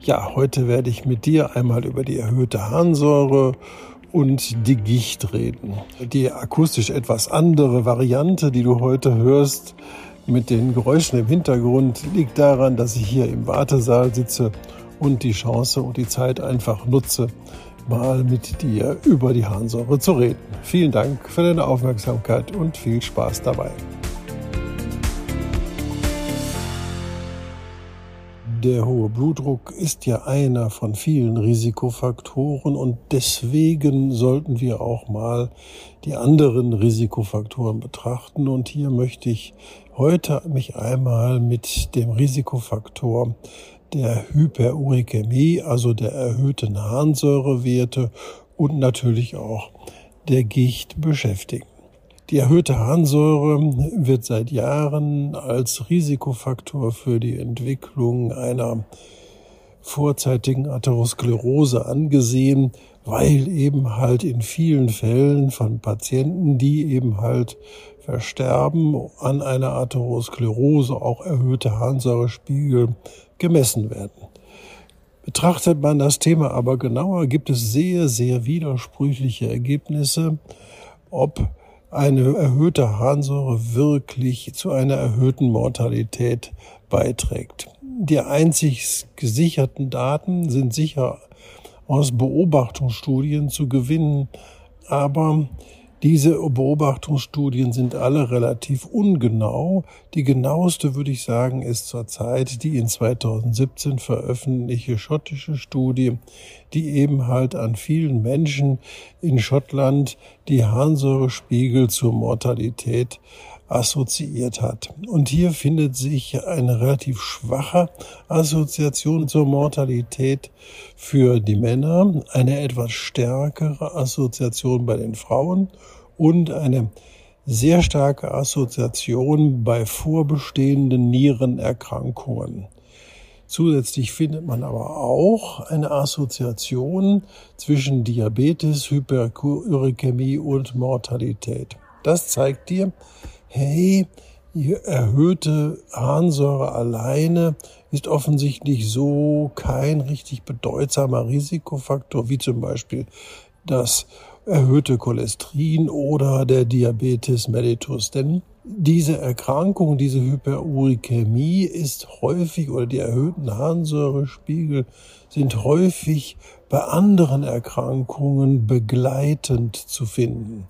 Ja, heute werde ich mit dir einmal über die erhöhte Harnsäure und die Gicht reden. Die akustisch etwas andere Variante, die du heute hörst, mit den Geräuschen im Hintergrund, liegt daran, dass ich hier im Wartesaal sitze und die Chance und die Zeit einfach nutze, mal mit dir über die Harnsäure zu reden. Vielen Dank für deine Aufmerksamkeit und viel Spaß dabei. Der hohe Blutdruck ist ja einer von vielen Risikofaktoren und deswegen sollten wir auch mal die anderen Risikofaktoren betrachten. Und hier möchte ich heute mich einmal mit dem Risikofaktor der Hyperurikämie, also der erhöhten Harnsäurewerte und natürlich auch der Gicht beschäftigen. Die erhöhte Harnsäure wird seit Jahren als Risikofaktor für die Entwicklung einer vorzeitigen Atherosklerose angesehen, weil eben halt in vielen Fällen von Patienten, die eben halt versterben, an einer Atherosklerose auch erhöhte Harnsäurespiegel gemessen werden. Betrachtet man das Thema aber genauer, gibt es sehr, sehr widersprüchliche Ergebnisse, ob eine erhöhte Harnsäure wirklich zu einer erhöhten Mortalität beiträgt. Die einzig gesicherten Daten sind sicher aus Beobachtungsstudien zu gewinnen, aber diese Beobachtungsstudien sind alle relativ ungenau. Die genaueste, würde ich sagen, ist zurzeit die in 2017 veröffentlichte schottische Studie, die eben halt an vielen Menschen in Schottland die Harnsäurespiegel zur Mortalität assoziiert hat. Und hier findet sich eine relativ schwache Assoziation zur Mortalität für die Männer, eine etwas stärkere Assoziation bei den Frauen und eine sehr starke Assoziation bei vorbestehenden Nierenerkrankungen. Zusätzlich findet man aber auch eine Assoziation zwischen Diabetes, Hyperurikämie und Mortalität. Das zeigt dir, hey, erhöhte Harnsäure alleine ist offensichtlich so kein richtig bedeutsamer Risikofaktor, wie zum Beispiel das erhöhte Cholesterin oder der Diabetes mellitus. Denn diese Erkrankung, diese Hyperurikämie ist häufig oder die erhöhten Harnsäurespiegel sind häufig bei anderen Erkrankungen begleitend zu finden.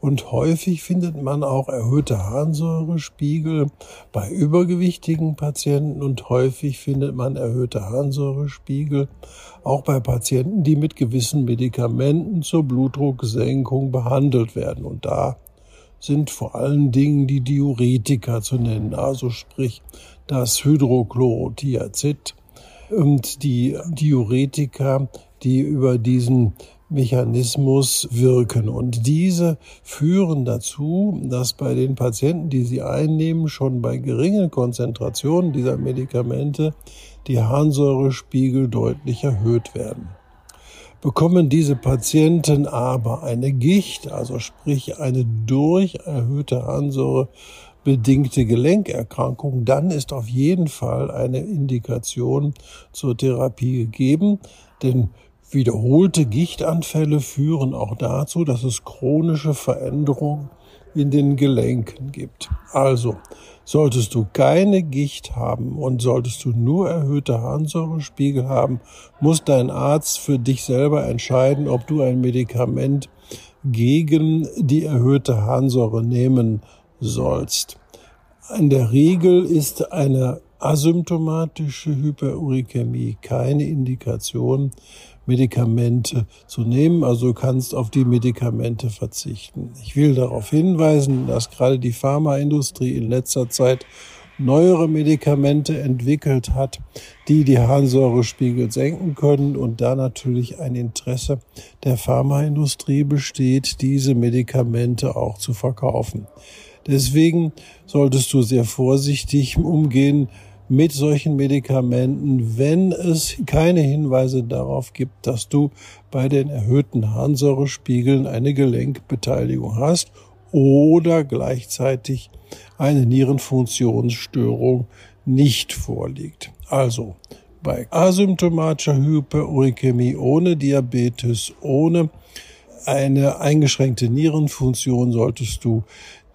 Und häufig findet man auch erhöhte Harnsäurespiegel bei übergewichtigen Patienten und häufig findet man erhöhte Harnsäurespiegel auch bei Patienten, die mit gewissen Medikamenten zur Blutdrucksenkung behandelt werden. Und da sind vor allen Dingen die Diuretika zu nennen, also sprich das Hydrochlorothiazid und die Diuretika, die über diesen Mechanismus wirken. Und diese führen dazu, dass bei den Patienten, die sie einnehmen, schon bei geringen Konzentrationen dieser Medikamente die Harnsäurespiegel deutlich erhöht werden. Bekommen diese Patienten aber eine Gicht, also sprich eine durch erhöhte Harnsäure bedingte Gelenkerkrankung, dann ist auf jeden Fall eine Indikation zur Therapie gegeben, denn Wiederholte Gichtanfälle führen auch dazu, dass es chronische Veränderungen in den Gelenken gibt. Also, solltest du keine Gicht haben und solltest du nur erhöhte Harnsäurespiegel haben, muss dein Arzt für dich selber entscheiden, ob du ein Medikament gegen die erhöhte Harnsäure nehmen sollst. In der Regel ist eine asymptomatische Hyperurikämie keine Indikation, Medikamente zu nehmen. Also kannst auf die Medikamente verzichten. Ich will darauf hinweisen, dass gerade die Pharmaindustrie in letzter Zeit neuere Medikamente entwickelt hat, die die Harnsäurespiegel senken können und da natürlich ein Interesse der Pharmaindustrie besteht, diese Medikamente auch zu verkaufen. Deswegen solltest du sehr vorsichtig umgehen mit solchen Medikamenten, wenn es keine Hinweise darauf gibt, dass du bei den erhöhten Harnsäurespiegeln eine Gelenkbeteiligung hast oder gleichzeitig eine Nierenfunktionsstörung nicht vorliegt. Also bei asymptomatischer Hyperurikämie ohne Diabetes, ohne eine eingeschränkte Nierenfunktion solltest du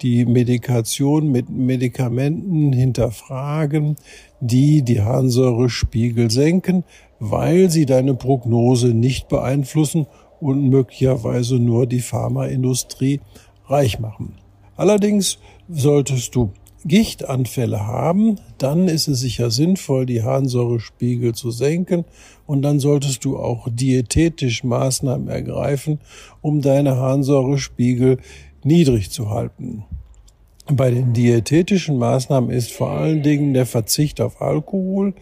die Medikation mit Medikamenten hinterfragen, die die Harnsäurespiegel senken, weil sie deine Prognose nicht beeinflussen und möglicherweise nur die Pharmaindustrie reich machen. Allerdings solltest du Gichtanfälle haben, dann ist es sicher sinnvoll, die Harnsäurespiegel zu senken und dann solltest du auch diätetisch Maßnahmen ergreifen, um deine Harnsäurespiegel niedrig zu halten. Bei den diätetischen Maßnahmen ist vor allen Dingen der Verzicht auf Alkohol,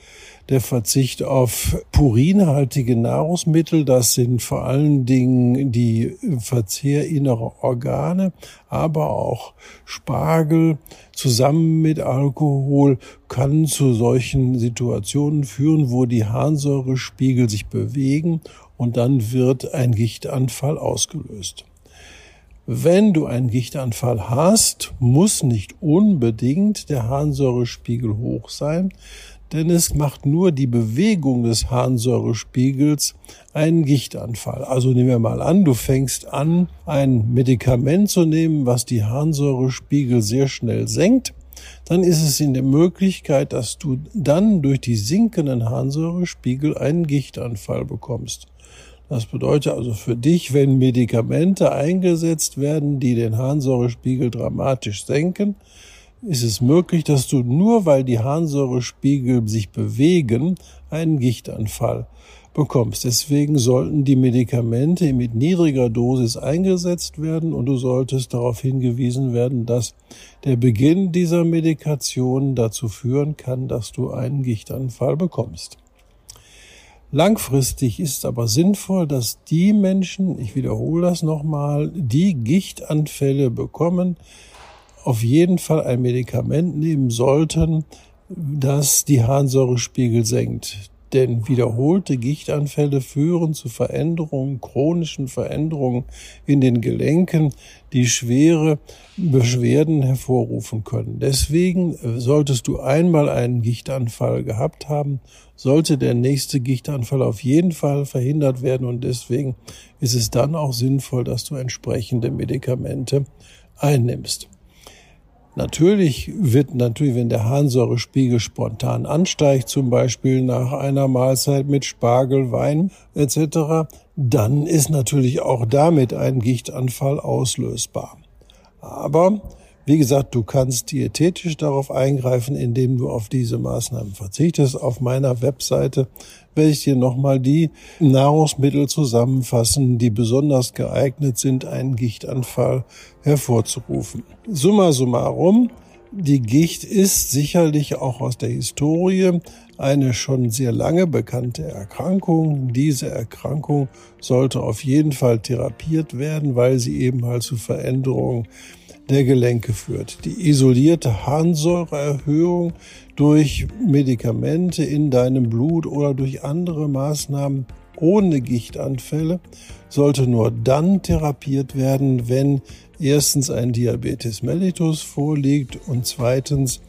der Verzicht auf purinhaltige Nahrungsmittel, das sind vor allen Dingen die Verzehr innerer Organe, aber auch Spargel zusammen mit Alkohol kann zu solchen Situationen führen, wo die Harnsäurespiegel sich bewegen und dann wird ein Gichtanfall ausgelöst. Wenn du einen Gichtanfall hast, muss nicht unbedingt der Harnsäurespiegel hoch sein, denn es macht nur die Bewegung des Harnsäurespiegels einen Gichtanfall. Also nehmen wir mal an, du fängst an, ein Medikament zu nehmen, was die Harnsäurespiegel sehr schnell senkt, dann ist es in der Möglichkeit, dass du dann durch die sinkenden Harnsäurespiegel einen Gichtanfall bekommst. Das bedeutet also für dich, wenn Medikamente eingesetzt werden, die den Harnsäurespiegel dramatisch senken, ist es möglich, dass du nur weil die Harnsäurespiegel sich bewegen, einen Gichtanfall bekommst. Deswegen sollten die Medikamente mit niedriger Dosis eingesetzt werden und du solltest darauf hingewiesen werden, dass der Beginn dieser Medikation dazu führen kann, dass du einen Gichtanfall bekommst. Langfristig ist aber sinnvoll, dass die Menschen, ich wiederhole das nochmal, die Gichtanfälle bekommen, auf jeden Fall ein Medikament nehmen sollten, das die Harnsäurespiegel senkt. Denn wiederholte Gichtanfälle führen zu Veränderungen, chronischen Veränderungen in den Gelenken, die schwere Beschwerden hervorrufen können. Deswegen solltest du einmal einen Gichtanfall gehabt haben, sollte der nächste Gichtanfall auf jeden Fall verhindert werden und deswegen ist es dann auch sinnvoll, dass du entsprechende Medikamente einnimmst. Natürlich wird natürlich, wenn der Harnsäurespiegel spontan ansteigt, zum Beispiel nach einer Mahlzeit mit Spargel, Wein etc., dann ist natürlich auch damit ein Gichtanfall auslösbar. Aber wie gesagt, du kannst diätetisch darauf eingreifen, indem du auf diese Maßnahmen verzichtest. Auf meiner Webseite werde ich dir nochmal die Nahrungsmittel zusammenfassen, die besonders geeignet sind, einen Gichtanfall hervorzurufen. Summa summarum, die Gicht ist sicherlich auch aus der Historie eine schon sehr lange bekannte Erkrankung. Diese Erkrankung sollte auf jeden Fall therapiert werden, weil sie eben halt zu Veränderungen der Gelenke führt. Die isolierte Harnsäureerhöhung durch Medikamente in deinem Blut oder durch andere Maßnahmen ohne Gichtanfälle sollte nur dann therapiert werden, wenn erstens ein Diabetes mellitus vorliegt und zweitens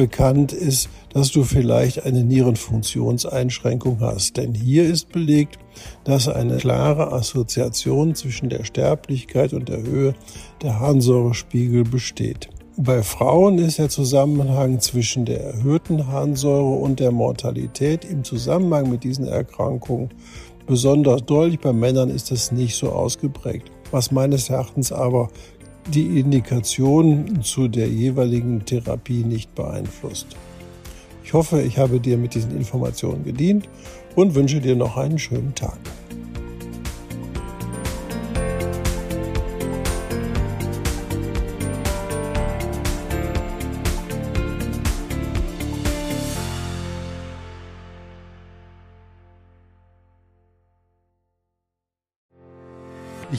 bekannt ist, dass du vielleicht eine Nierenfunktionseinschränkung hast. Denn hier ist belegt, dass eine klare Assoziation zwischen der Sterblichkeit und der Höhe der Harnsäurespiegel besteht. Bei Frauen ist der Zusammenhang zwischen der erhöhten Harnsäure und der Mortalität im Zusammenhang mit diesen Erkrankungen besonders deutlich. Bei Männern ist es nicht so ausgeprägt, was meines Erachtens aber die Indikation zu der jeweiligen Therapie nicht beeinflusst. Ich hoffe, ich habe dir mit diesen Informationen gedient und wünsche dir noch einen schönen Tag.